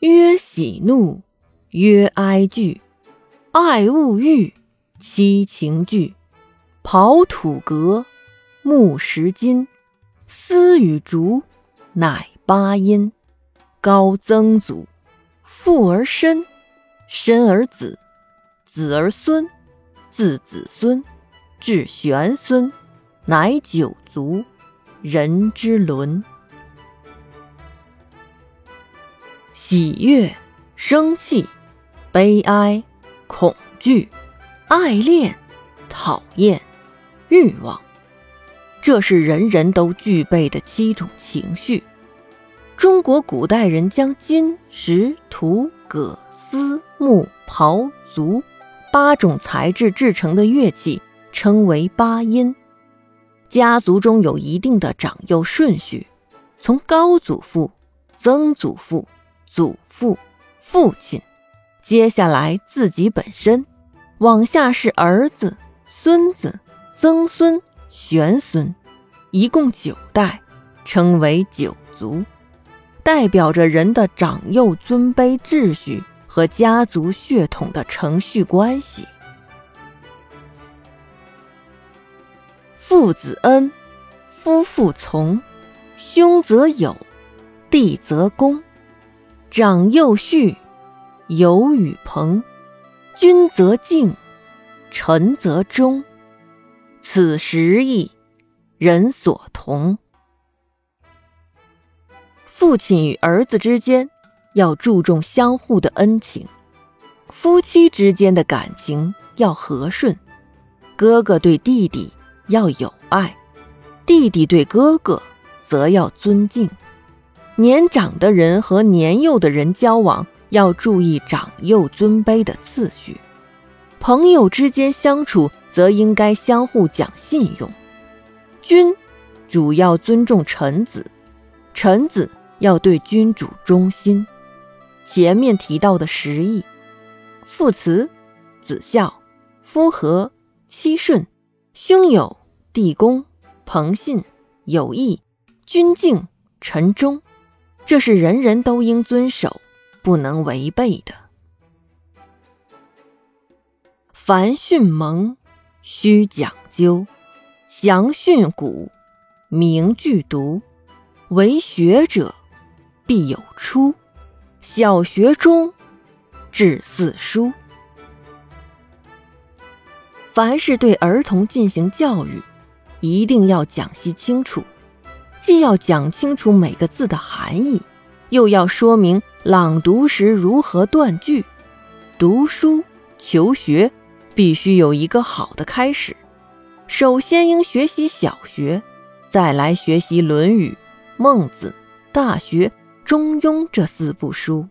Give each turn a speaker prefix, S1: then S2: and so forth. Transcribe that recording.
S1: 曰喜怒，曰哀惧，爱恶欲，七情具。刨土革，木石金，丝与竹，乃八音。高曾祖，父而身，身而子，子而孙，自子孙，至玄孙，乃九族，人之伦。喜悦、生气、悲哀、恐惧、爱恋、讨厌、欲望，这是人人都具备的七种情绪。中国古代人将金、石、土、葛、丝、木、刨、竹八种材质制成的乐器称为八音。家族中有一定的长幼顺序，从高祖父、曾祖父、祖父、父亲，接下来自己本身，往下是儿子、孙子、曾孙、玄孙，一共九代，称为九族。代表着人的长幼尊卑秩序和家族血统的程序关系。父子恩，夫妇从，兄则友，弟则恭，长幼序，友与朋，君则敬，臣则忠。此十义，人所同。父亲与儿子之间要注重相互的恩情，夫妻之间的感情要和顺，哥哥对弟弟要有爱，弟弟对哥哥则要尊敬。年长的人和年幼的人交往要注意长幼尊卑的次序，朋友之间相处则应该相互讲信用。君主要尊重臣子，臣子。要对君主忠心。前面提到的十义：父慈、子孝、夫和、妻顺、兄友、弟恭、朋信、友义、君敬、臣忠，这是人人都应遵守、不能违背的。凡训蒙，须讲究；详训古，明句读。为学者。必有初，小学中至四书。凡是对儿童进行教育，一定要讲析清楚，既要讲清楚每个字的含义，又要说明朗读时如何断句。读书求学必须有一个好的开始，首先应学习小学，再来学习《论语》《孟子》《大学》。中庸这四部书。